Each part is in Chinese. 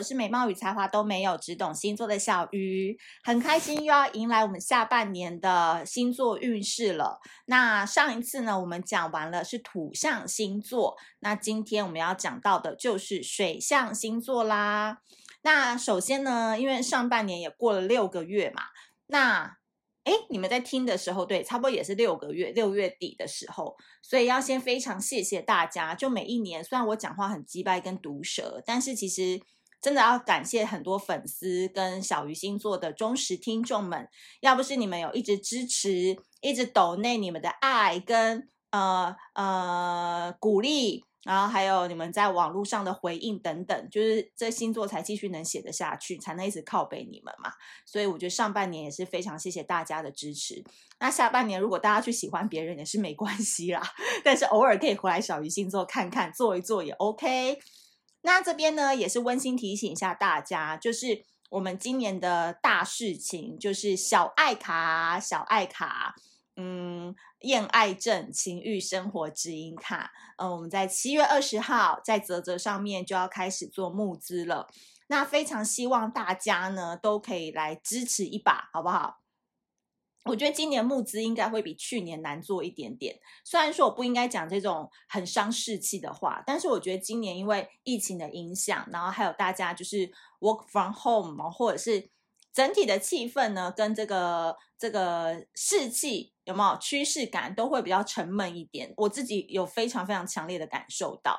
我是美貌与才华都没有，只懂星座的小鱼，很开心又要迎来我们下半年的星座运势了。那上一次呢，我们讲完了是土象星座，那今天我们要讲到的就是水象星座啦。那首先呢，因为上半年也过了六个月嘛，那。哎，你们在听的时候，对，差不多也是六个月，六月底的时候，所以要先非常谢谢大家。就每一年，虽然我讲话很机掰跟毒舌，但是其实真的要感谢很多粉丝跟小鱼星座的忠实听众们，要不是你们有一直支持，一直抖内你们的爱跟呃呃鼓励。然后还有你们在网络上的回应等等，就是这星座才继续能写得下去，才能一直靠背你们嘛。所以我觉得上半年也是非常谢谢大家的支持。那下半年如果大家去喜欢别人也是没关系啦，但是偶尔可以回来小鱼星座看看，坐一坐也 OK。那这边呢也是温馨提醒一下大家，就是我们今年的大事情就是小爱卡，小爱卡。嗯，恋爱症、情欲生活指引卡，嗯，我们在七月二十号在泽泽上面就要开始做募资了。那非常希望大家呢都可以来支持一把，好不好？我觉得今年募资应该会比去年难做一点点。虽然说我不应该讲这种很伤士气的话，但是我觉得今年因为疫情的影响，然后还有大家就是 work from home 或者是。整体的气氛呢，跟这个这个士气有没有趋势感，都会比较沉闷一点。我自己有非常非常强烈的感受到，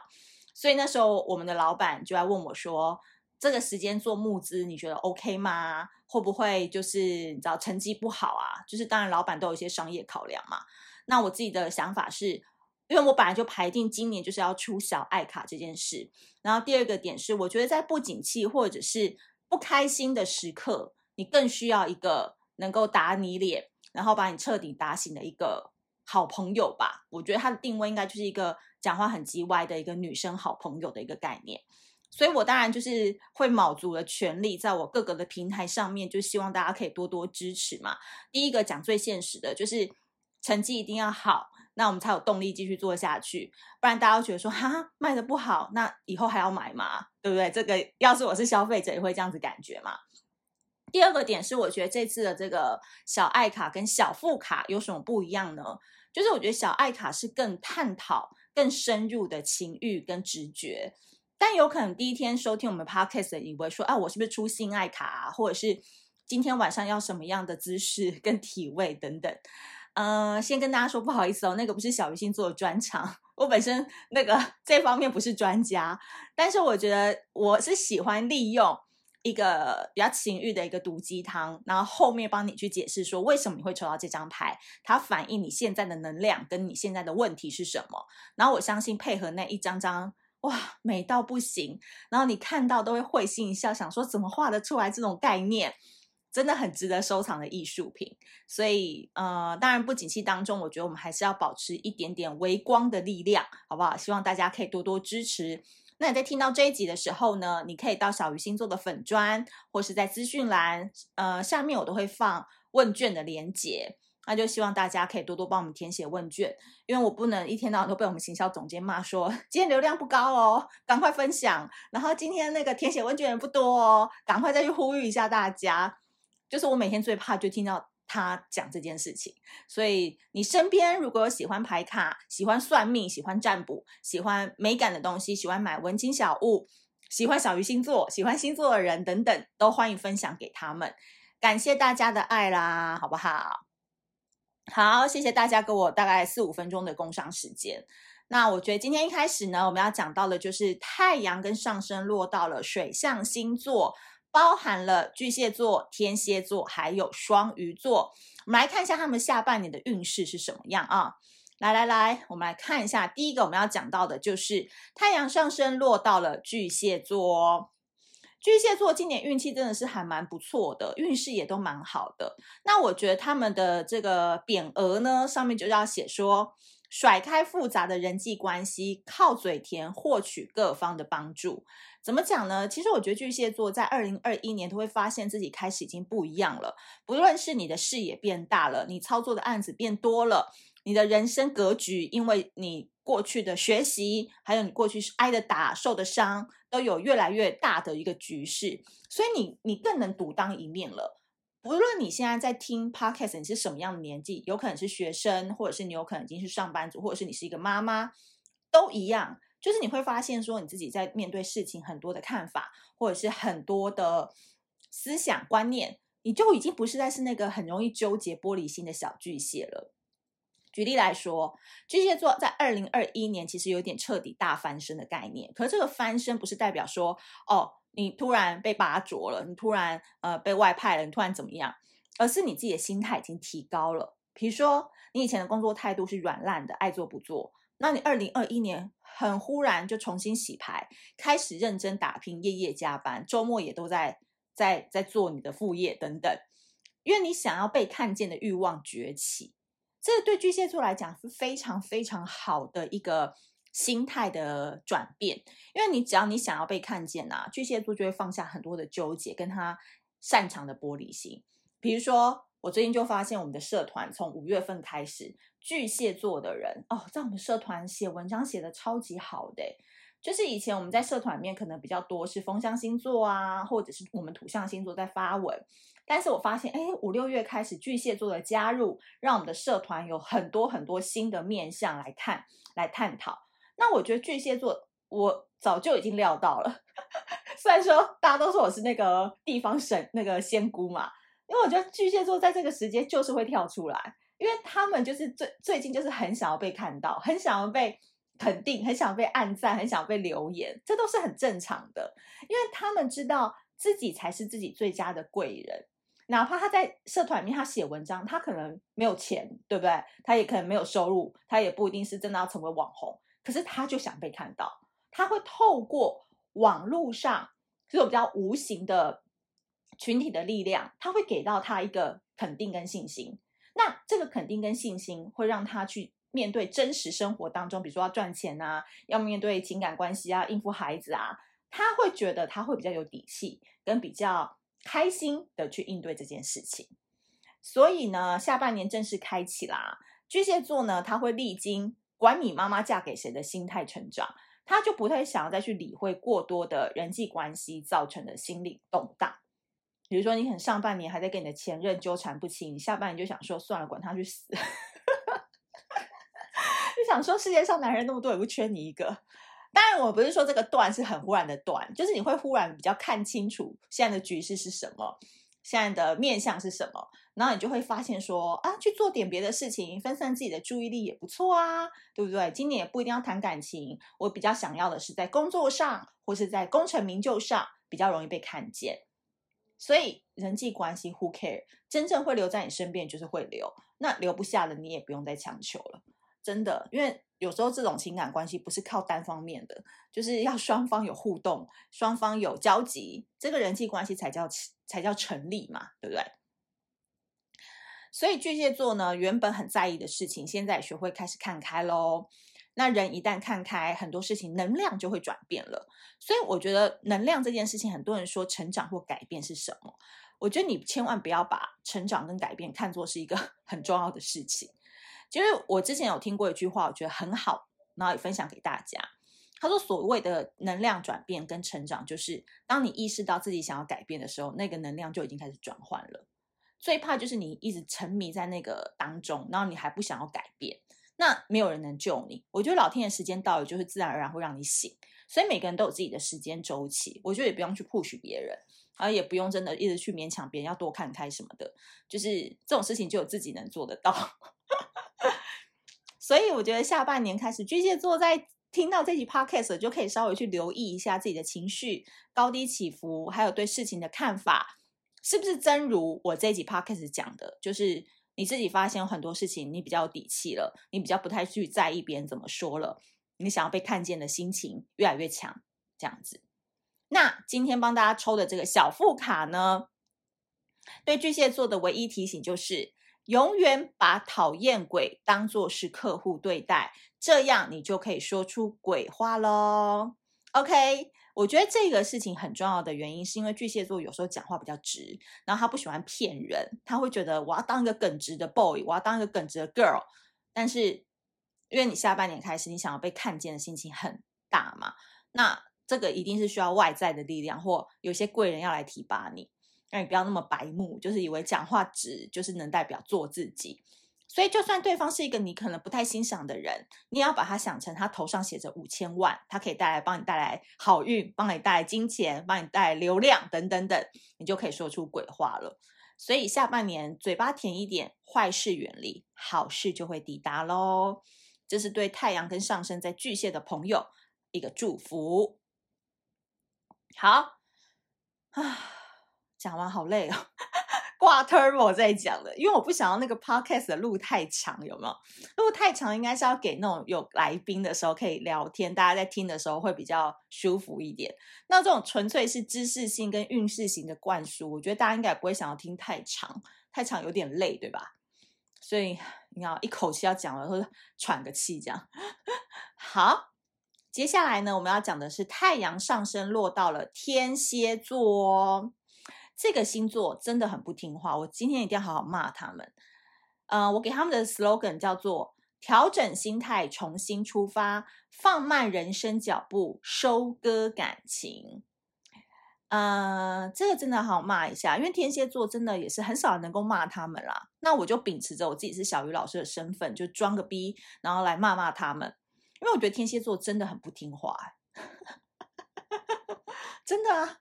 所以那时候我们的老板就来问我说：“这个时间做募资，你觉得 OK 吗？会不会就是你知道成绩不好啊？就是当然老板都有一些商业考量嘛。那我自己的想法是，因为我本来就排定今年就是要出小爱卡这件事。然后第二个点是，我觉得在不景气或者是不开心的时刻。你更需要一个能够打你脸，然后把你彻底打醒的一个好朋友吧。我觉得他的定位应该就是一个讲话很叽歪的一个女生好朋友的一个概念。所以我当然就是会卯足了全力，在我各个的平台上面，就希望大家可以多多支持嘛。第一个讲最现实的，就是成绩一定要好，那我们才有动力继续做下去。不然大家都觉得说，哈，卖得不好，那以后还要买吗？对不对？这个要是我是消费者，也会这样子感觉嘛。第二个点是，我觉得这次的这个小爱卡跟小富卡有什么不一样呢？就是我觉得小爱卡是更探讨、更深入的情欲跟直觉，但有可能第一天收听我们 podcast 的以为说，啊，我是不是出性爱卡啊？或者是今天晚上要什么样的姿势跟体位等等？嗯、先跟大家说不好意思哦，那个不是小鱼星座的专场，我本身那个这方面不是专家，但是我觉得我是喜欢利用。一个比较情欲的一个毒鸡汤，然后后面帮你去解释说为什么你会抽到这张牌，它反映你现在的能量跟你现在的问题是什么。然后我相信配合那一张张，哇，美到不行，然后你看到都会会心一笑，想说怎么画得出来这种概念，真的很值得收藏的艺术品。所以，呃，当然不景气当中，我觉得我们还是要保持一点点微光的力量，好不好？希望大家可以多多支持。那你在听到这一集的时候呢，你可以到小鱼星座的粉砖，或是在资讯栏，呃，下面我都会放问卷的连结。那就希望大家可以多多帮我们填写问卷，因为我不能一天到晚都被我们行销总监骂说 今天流量不高哦，赶快分享。然后今天那个填写问卷人不多哦，赶快再去呼吁一下大家。就是我每天最怕就听到。他讲这件事情，所以你身边如果有喜欢排卡、喜欢算命、喜欢占卜、喜欢美感的东西、喜欢买文青小物、喜欢小鱼星座、喜欢星座的人等等，都欢迎分享给他们。感谢大家的爱啦，好不好？好，谢谢大家给我大概四五分钟的工商时间。那我觉得今天一开始呢，我们要讲到的就是太阳跟上升落到了水象星座。包含了巨蟹座、天蝎座，还有双鱼座。我们来看一下他们下半年的运势是什么样啊？来来来，我们来看一下。第一个我们要讲到的就是太阳上升落到了巨蟹座。巨蟹座今年运气真的是还蛮不错的，运势也都蛮好的。那我觉得他们的这个匾额呢，上面就要写说：甩开复杂的人际关系，靠嘴甜获取各方的帮助。怎么讲呢？其实我觉得巨蟹座在二零二一年都会发现自己开始已经不一样了。不论是你的视野变大了，你操作的案子变多了，你的人生格局因为你过去的学习，还有你过去挨的打、受的伤，都有越来越大的一个局势，所以你你更能独当一面了。不论你现在在听 Podcast，你是什么样的年纪，有可能是学生，或者是你有可能已经是上班族，或者是你是一个妈妈，都一样。就是你会发现说，你自己在面对事情很多的看法，或者是很多的思想观念，你就已经不是在是那个很容易纠结玻璃心的小巨蟹了。举例来说，巨蟹座在二零二一年其实有点彻底大翻身的概念。可是这个翻身不是代表说，哦，你突然被拔擢了，你突然呃被外派了，你突然怎么样？而是你自己的心态已经提高了。比如说，你以前的工作态度是软烂的，爱做不做，那你二零二一年很忽然就重新洗牌，开始认真打拼，夜夜加班，周末也都在在在做你的副业等等，因为你想要被看见的欲望崛起。这对巨蟹座来讲是非常非常好的一个心态的转变，因为你只要你想要被看见呐、巨蟹座就会放下很多的纠结，跟他擅长的玻璃心。比如说，我最近就发现我们的社团从五月份开始，巨蟹座的人哦，在我们社团写文章写得超级好的，就是以前我们在社团里面可能比较多是风象星座啊，或者是我们土象星座在发文。但是我发现，哎，五六月开始巨蟹座的加入，让我们的社团有很多很多新的面向来看、来探讨。那我觉得巨蟹座，我早就已经料到了。虽然说大家都说我是那个地方神、那个仙姑嘛，因为我觉得巨蟹座在这个时间就是会跳出来，因为他们就是最最近就是很想要被看到，很想要被肯定，很想被按赞，很想被留言，这都是很正常的，因为他们知道自己才是自己最佳的贵人。哪怕他在社团里面，他写文章，他可能没有钱，对不对？他也可能没有收入，他也不一定是真的要成为网红。可是他就想被看到，他会透过网络上这种比较无形的群体的力量，他会给到他一个肯定跟信心。那这个肯定跟信心会让他去面对真实生活当中，比如说要赚钱啊，要面对情感关系啊，应付孩子啊，他会觉得他会比较有底气，跟比较。开心的去应对这件事情，所以呢，下半年正式开启啦。巨蟹座呢，他会历经管你妈妈嫁给谁的心态成长，他就不太想要再去理会过多的人际关系造成的心理动荡。比如说，你很上半年还在跟你的前任纠缠不清，下半年就想说算了，管他去死，就想说世界上男人那么多，也不缺你一个。当然，我不是说这个断是很忽然的断，就是你会忽然比较看清楚现在的局势是什么，现在的面相是什么，然后你就会发现说啊，去做点别的事情，分散自己的注意力也不错啊，对不对？今年也不一定要谈感情，我比较想要的是在工作上或是在功成名就上比较容易被看见。所以人际关系 Who care？真正会留在你身边就是会留，那留不下的你也不用再强求了，真的，因为。有时候这种情感关系不是靠单方面的，就是要双方有互动，双方有交集，这个人际关系才叫才叫成立嘛，对不对？所以巨蟹座呢，原本很在意的事情，现在学会开始看开喽。那人一旦看开，很多事情能量就会转变了。所以我觉得能量这件事情，很多人说成长或改变是什么？我觉得你千万不要把成长跟改变看作是一个 很重要的事情。其实我之前有听过一句话，我觉得很好，然后也分享给大家。他说：“所谓的能量转变跟成长，就是当你意识到自己想要改变的时候，那个能量就已经开始转换了。最怕就是你一直沉迷在那个当中，然后你还不想要改变，那没有人能救你。我觉得老天爷时间到了，就是自然而然会让你醒。所以每个人都有自己的时间周期，我觉得也不用去 push 别人，然后也不用真的一直去勉强别人要多看开什么的，就是这种事情就有自己能做得到。”所以我觉得下半年开始，巨蟹座在听到这集 podcast 就可以稍微去留意一下自己的情绪高低起伏，还有对事情的看法，是不是真如我这集 podcast 讲的，就是你自己发现有很多事情你比较有底气了，你比较不太去在意别人怎么说了，你想要被看见的心情越来越强，这样子。那今天帮大家抽的这个小副卡呢，对巨蟹座的唯一提醒就是。永远把讨厌鬼当作是客户对待，这样你就可以说出鬼话喽。OK，我觉得这个事情很重要的原因，是因为巨蟹座有时候讲话比较直，然后他不喜欢骗人，他会觉得我要当一个耿直的 boy，我要当一个耿直的 girl。但是因为你下半年开始，你想要被看见的心情很大嘛，那这个一定是需要外在的力量，或有些贵人要来提拔你，让你不要那么白目，就是以为讲话直就是能代表做自己。所以，就算对方是一个你可能不太欣赏的人，你也要把他想成他头上写着五千万，他可以带来帮你带来好运，帮你带来金钱，帮你带来流量等等等，你就可以说出鬼话了。所以下半年嘴巴甜一点，坏事远离，好事就会抵达喽。这是对太阳跟上升在巨蟹的朋友一个祝福。好啊，讲完好累哦。挂 turbo 在讲的，因为我不想要那个 podcast 的路太长，有没有？路太长，应该是要给那种有来宾的时候可以聊天，大家在听的时候会比较舒服一点。那这种纯粹是知识性跟运势型的灌输，我觉得大家应该不会想要听太长，太长有点累，对吧？所以你要一口气要讲完，或者喘个气这样。好，接下来呢，我们要讲的是太阳上升落到了天蝎座。这个星座真的很不听话，我今天一定要好好骂他们。呃，我给他们的 slogan 叫做“调整心态，重新出发，放慢人生脚步，收割感情”。呃，这个真的好骂一下，因为天蝎座真的也是很少能够骂他们啦。那我就秉持着我自己是小鱼老师的身份，就装个逼，然后来骂骂他们。因为我觉得天蝎座真的很不听话，真的啊。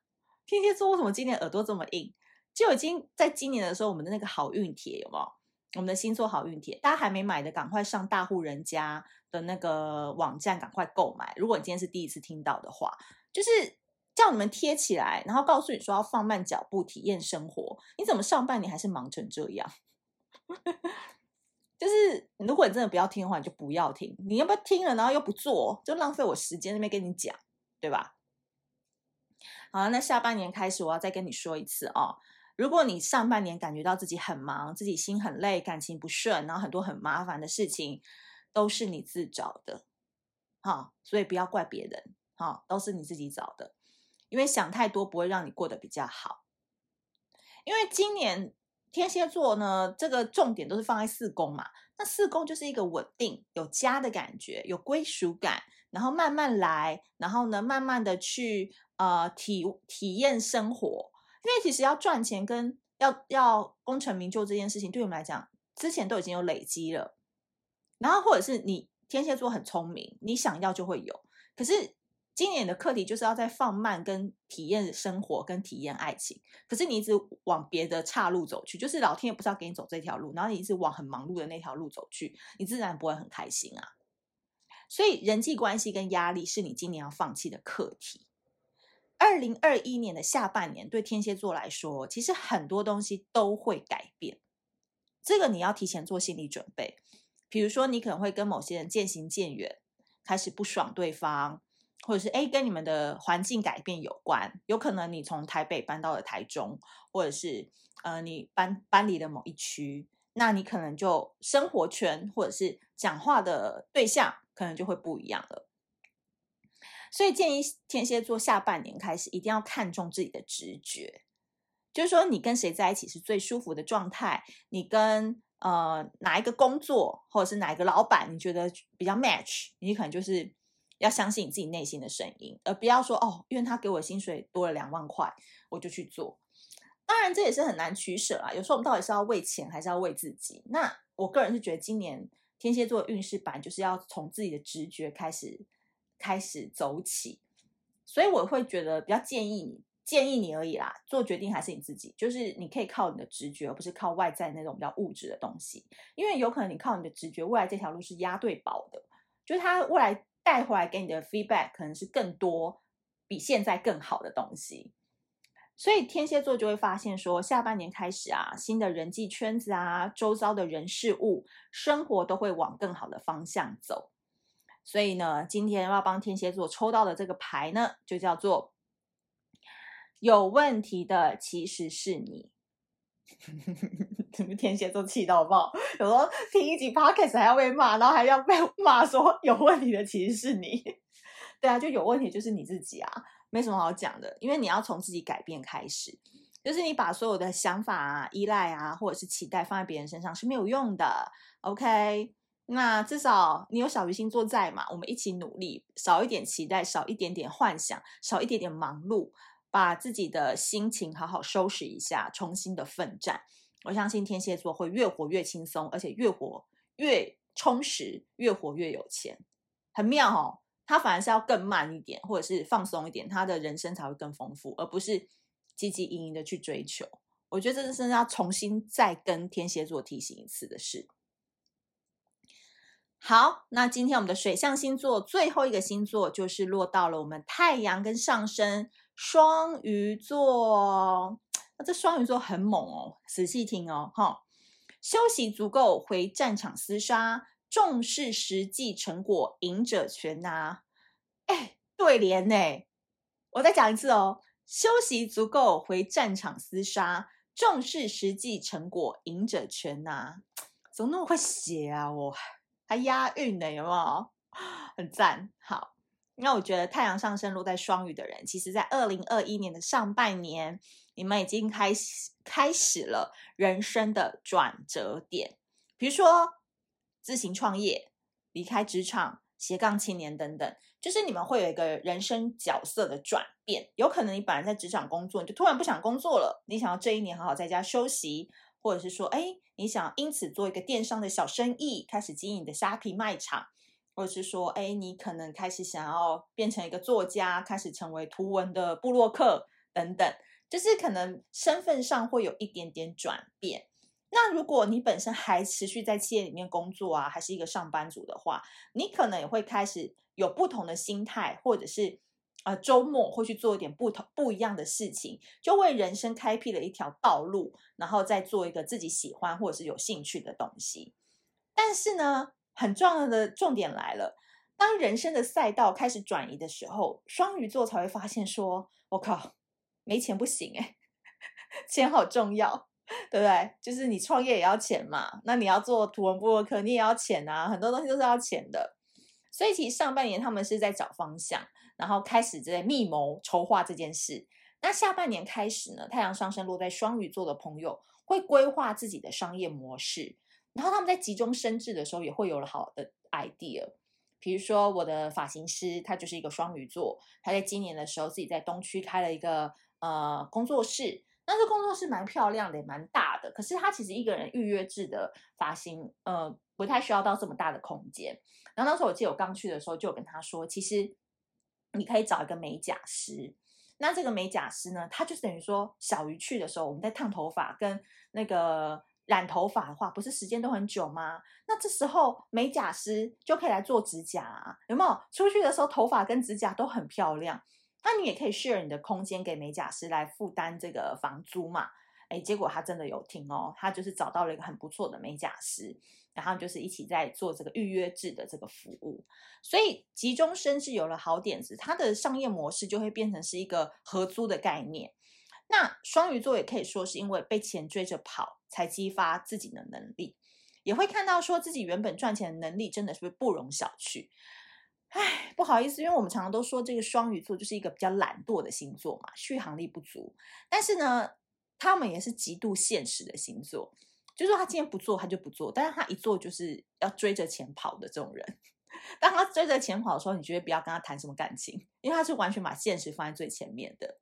天蝎座为什么今年耳朵这么硬？就已经在今年的时候，我们的那个好运帖有没有？我们的星座好运帖，大家还没买的，赶快上大户人家的那个网站，赶快购买。如果你今天是第一次听到的话，就是叫你们贴起来，然后告诉你说要放慢脚步，体验生活。你怎么上半年还是忙成这样？就是如果你真的不要听的话，你就不要听。你要不要听了，然后又不做，就浪费我时间那边跟你讲，对吧？好，那下半年开始，我要再跟你说一次哦。如果你上半年感觉到自己很忙，自己心很累，感情不顺，然后很多很麻烦的事情，都是你自找的，好，所以不要怪别人，好，都是你自己找的。因为想太多不会让你过得比较好。因为今年天蝎座呢，这个重点都是放在四宫嘛，那四宫就是一个稳定、有家的感觉，有归属感，然后慢慢来，然后呢，慢慢的去。呃，体体验生活，因为其实要赚钱跟要要功成名就这件事情，对我们来讲，之前都已经有累积了。然后或者是你天蝎座很聪明，你想要就会有。可是今年的课题就是要在放慢跟体验生活跟体验爱情。可是你一直往别的岔路走去，就是老天爷不知道给你走这条路，然后你一直往很忙碌的那条路走去，你自然不会很开心啊。所以人际关系跟压力是你今年要放弃的课题。二零二一年的下半年，对天蝎座来说，其实很多东西都会改变。这个你要提前做心理准备。比如说，你可能会跟某些人渐行渐远，开始不爽对方，或者是诶跟你们的环境改变有关。有可能你从台北搬到了台中，或者是呃你搬搬离了某一区，那你可能就生活圈或者是讲话的对象，可能就会不一样了。所以建议天蝎座下半年开始一定要看重自己的直觉，就是说你跟谁在一起是最舒服的状态，你跟呃哪一个工作或者是哪一个老板你觉得比较 match，你可能就是要相信你自己内心的声音，而不要说哦，因为他给我薪水多了两万块，我就去做。当然这也是很难取舍啊，有时候我们到底是要为钱还是要为自己？那我个人是觉得今年天蝎座运势版就是要从自己的直觉开始。开始走起，所以我会觉得比较建议你，建议你而已啦。做决定还是你自己，就是你可以靠你的直觉，而不是靠外在那种比较物质的东西。因为有可能你靠你的直觉，未来这条路是押对宝的，就是他未来带回来给你的 feedback 可能是更多，比现在更好的东西。所以天蝎座就会发现说，下半年开始啊，新的人际圈子啊，周遭的人事物，生活都会往更好的方向走。所以呢，今天要帮天蝎座抽到的这个牌呢，就叫做有问题的其实是你。天蝎座气到爆，有时候听一集 podcast 还要被骂，然后还要被 骂说有问题的其实是你。对啊，就有问题就是你自己啊，没什么好讲的，因为你要从自己改变开始，就是你把所有的想法啊、依赖啊，或者是期待放在别人身上是没有用的。OK。那至少你有小鱼星座在嘛，我们一起努力，少一点期待，少一点点幻想，少一点点忙碌，把自己的心情好好收拾一下，重新的奋战。我相信天蝎座会越活越轻松，而且越活越充实，越活越有钱，很妙哦。他反而是要更慢一点，或者是放松一点，他的人生才会更丰富，而不是汲汲营营的去追求。我觉得这是要重新再跟天蝎座提醒一次的事。好，那今天我们的水象星座最后一个星座就是落到了我们太阳跟上升双鱼座。那这双鱼座很猛哦，仔细听哦，哈，休息足够回战场厮杀，重视实际成果，赢者全拿。哎，对联呢？我再讲一次哦，休息足够回战场厮杀，重视实际成果，赢者全拿。怎么那么会写啊？我。还押韵呢，有没有？很赞。好，那我觉得太阳上升落在双鱼的人，其实在二零二一年的上半年，你们已经开始开始了人生的转折点。比如说自行创业、离开职场、斜杠青年等等，就是你们会有一个人生角色的转变。有可能你本来在职场工作，你就突然不想工作了，你想要这一年好好在家休息。或者是说，哎，你想因此做一个电商的小生意，开始经营你的虾皮卖场，或者是说，哎，你可能开始想要变成一个作家，开始成为图文的部落客等等，就是可能身份上会有一点点转变。那如果你本身还持续在企业里面工作啊，还是一个上班族的话，你可能也会开始有不同的心态，或者是。呃，周末会去做一点不同不一样的事情，就为人生开辟了一条道路，然后再做一个自己喜欢或者是有兴趣的东西。但是呢，很重要的重点来了，当人生的赛道开始转移的时候，双鱼座才会发现说：“我靠，没钱不行诶，钱好重要，对不对？就是你创业也要钱嘛，那你要做图文部落客，你也要钱啊，很多东西都是要钱的。所以其实上半年他们是在找方向。”然后开始在密谋筹划这件事。那下半年开始呢，太阳上升落在双鱼座的朋友会规划自己的商业模式。然后他们在急中生智的时候，也会有了好的 idea。比如说，我的发型师他就是一个双鱼座，他在今年的时候自己在东区开了一个呃工作室。那这工作室蛮漂亮的，也蛮大的。可是他其实一个人预约制的发型，呃，不太需要到这么大的空间。然后那时候我记得我刚去的时候，就有跟他说，其实。你可以找一个美甲师，那这个美甲师呢，他就是等于说小鱼去的时候，我们在烫头发跟那个染头发的话，不是时间都很久吗？那这时候美甲师就可以来做指甲啊，有没有？出去的时候头发跟指甲都很漂亮，那你也可以 share 你的空间给美甲师来负担这个房租嘛。哎，结果他真的有听哦，他就是找到了一个很不错的美甲师。然后就是一起在做这个预约制的这个服务，所以急中生智有了好点子，它的商业模式就会变成是一个合租的概念。那双鱼座也可以说是因为被钱追着跑，才激发自己的能力，也会看到说自己原本赚钱的能力真的是不是不容小觑。哎，不好意思，因为我们常常都说这个双鱼座就是一个比较懒惰的星座嘛，续航力不足，但是呢，他们也是极度现实的星座。就是他今天不做，他就不做，但是他一做就是要追着钱跑的这种人。当他追着钱跑的时候，你绝对不要跟他谈什么感情，因为他是完全把现实放在最前面的。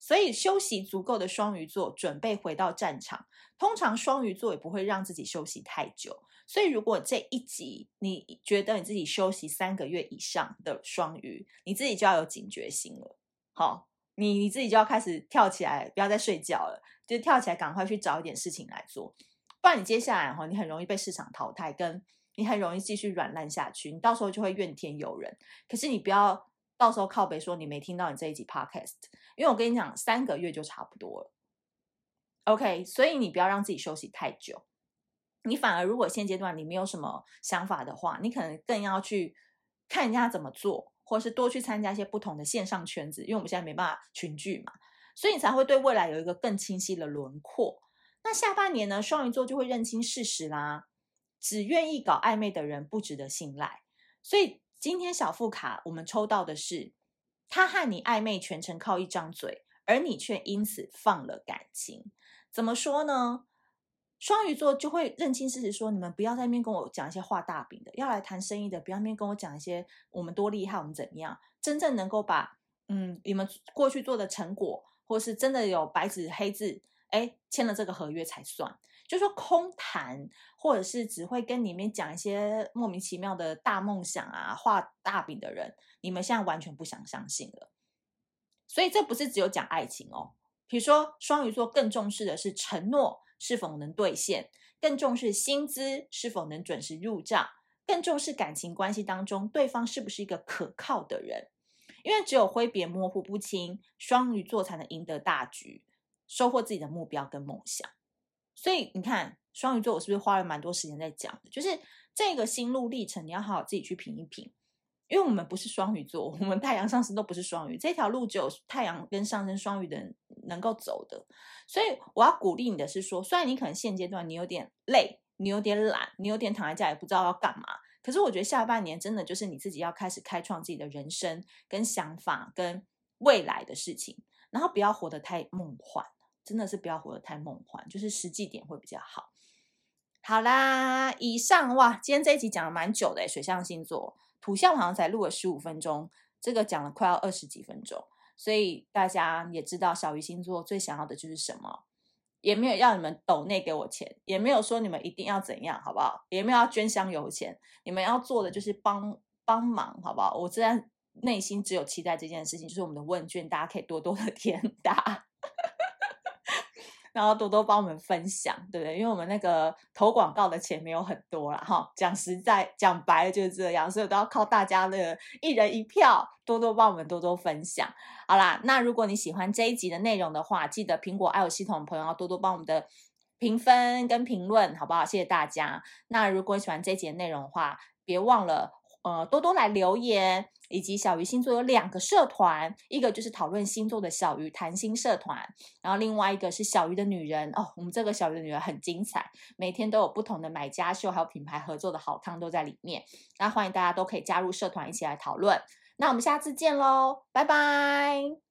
所以休息足够的双鱼座准备回到战场，通常双鱼座也不会让自己休息太久。所以如果这一集你觉得你自己休息三个月以上的双鱼，你自己就要有警觉心了。好，你你自己就要开始跳起来，不要再睡觉了。就跳起来，赶快去找一点事情来做，不然你接下来哈，你很容易被市场淘汰，跟你很容易继续软烂下去，你到时候就会怨天尤人。可是你不要到时候靠北说你没听到你这一集 podcast，因为我跟你讲，三个月就差不多了。OK，所以你不要让自己休息太久，你反而如果现阶段你没有什么想法的话，你可能更要去看人家怎么做，或是多去参加一些不同的线上圈子，因为我们现在没办法群聚嘛。所以你才会对未来有一个更清晰的轮廓。那下半年呢，双鱼座就会认清事实啦，只愿意搞暧昧的人不值得信赖。所以今天小副卡我们抽到的是，他和你暧昧全程靠一张嘴，而你却因此放了感情。怎么说呢？双鱼座就会认清事实，说你们不要在那边跟我讲一些画大饼的，要来谈生意的，不要那边跟我讲一些我们多厉害，我们怎么样，真正能够把嗯你们过去做的成果，或是真的有白纸黑字，哎，签了这个合约才算。就说空谈，或者是只会跟里面讲一些莫名其妙的大梦想啊、画大饼的人，你们现在完全不想相信了。所以这不是只有讲爱情哦。比如说双鱼座更重视的是承诺是否能兑现，更重视薪资是否能准时入账，更重视感情关系当中对方是不是一个可靠的人。因为只有挥别模糊不清，双鱼座才能赢得大局，收获自己的目标跟梦想。所以你看，双鱼座我是不是花了蛮多时间在讲的？就是这个心路历程，你要好好自己去品一品。因为我们不是双鱼座，我们太阳上升都不是双鱼，这条路只有太阳跟上升双鱼的人能够走的。所以我要鼓励你的是说，虽然你可能现阶段你有点累，你有点懒，你有点躺在家也不知道要干嘛，可是我觉得下半年真的就是你自己要开始开创自己的人生跟想法跟未来的事情，然后不要活得太梦幻。真的是不要活得太梦幻，就是实际点会比较好。好啦，以上哇，今天这一集讲了蛮久的，水象星座，土象好像才录了十五分钟，这个讲了快要二十几分钟，所以大家也知道小鱼星座最想要的就是什么，也没有要你们抖内给我钱，也没有说你们一定要怎样，好不好？也没有要捐香油钱，你们要做的就是帮帮忙，好不好？我自然内心只有期待这件事情，就是我们的问卷，大家可以多多的 填答。然后多多帮我们分享，对不对？因为我们那个投广告的钱没有很多啦，哈。讲实在，讲白了就是这样，所以都要靠大家的一人一票，多多帮我们多多分享。好啦，那如果你喜欢这一集的内容的话，记得苹果 i o 系统的朋友要多多帮我们的评分跟评论，好不好？谢谢大家。那如果喜欢这一集的内容的话，别忘了。呃，多多来留言，以及小鱼星座有两个社团，一个就是讨论星座的小鱼谈心社团，然后另外一个是小鱼的女人。哦，我们这个小鱼的女人很精彩，每天都有不同的买家秀，还有品牌合作的好康都在里面，那欢迎大家都可以加入社团一起来讨论，那我们下次见喽，拜拜。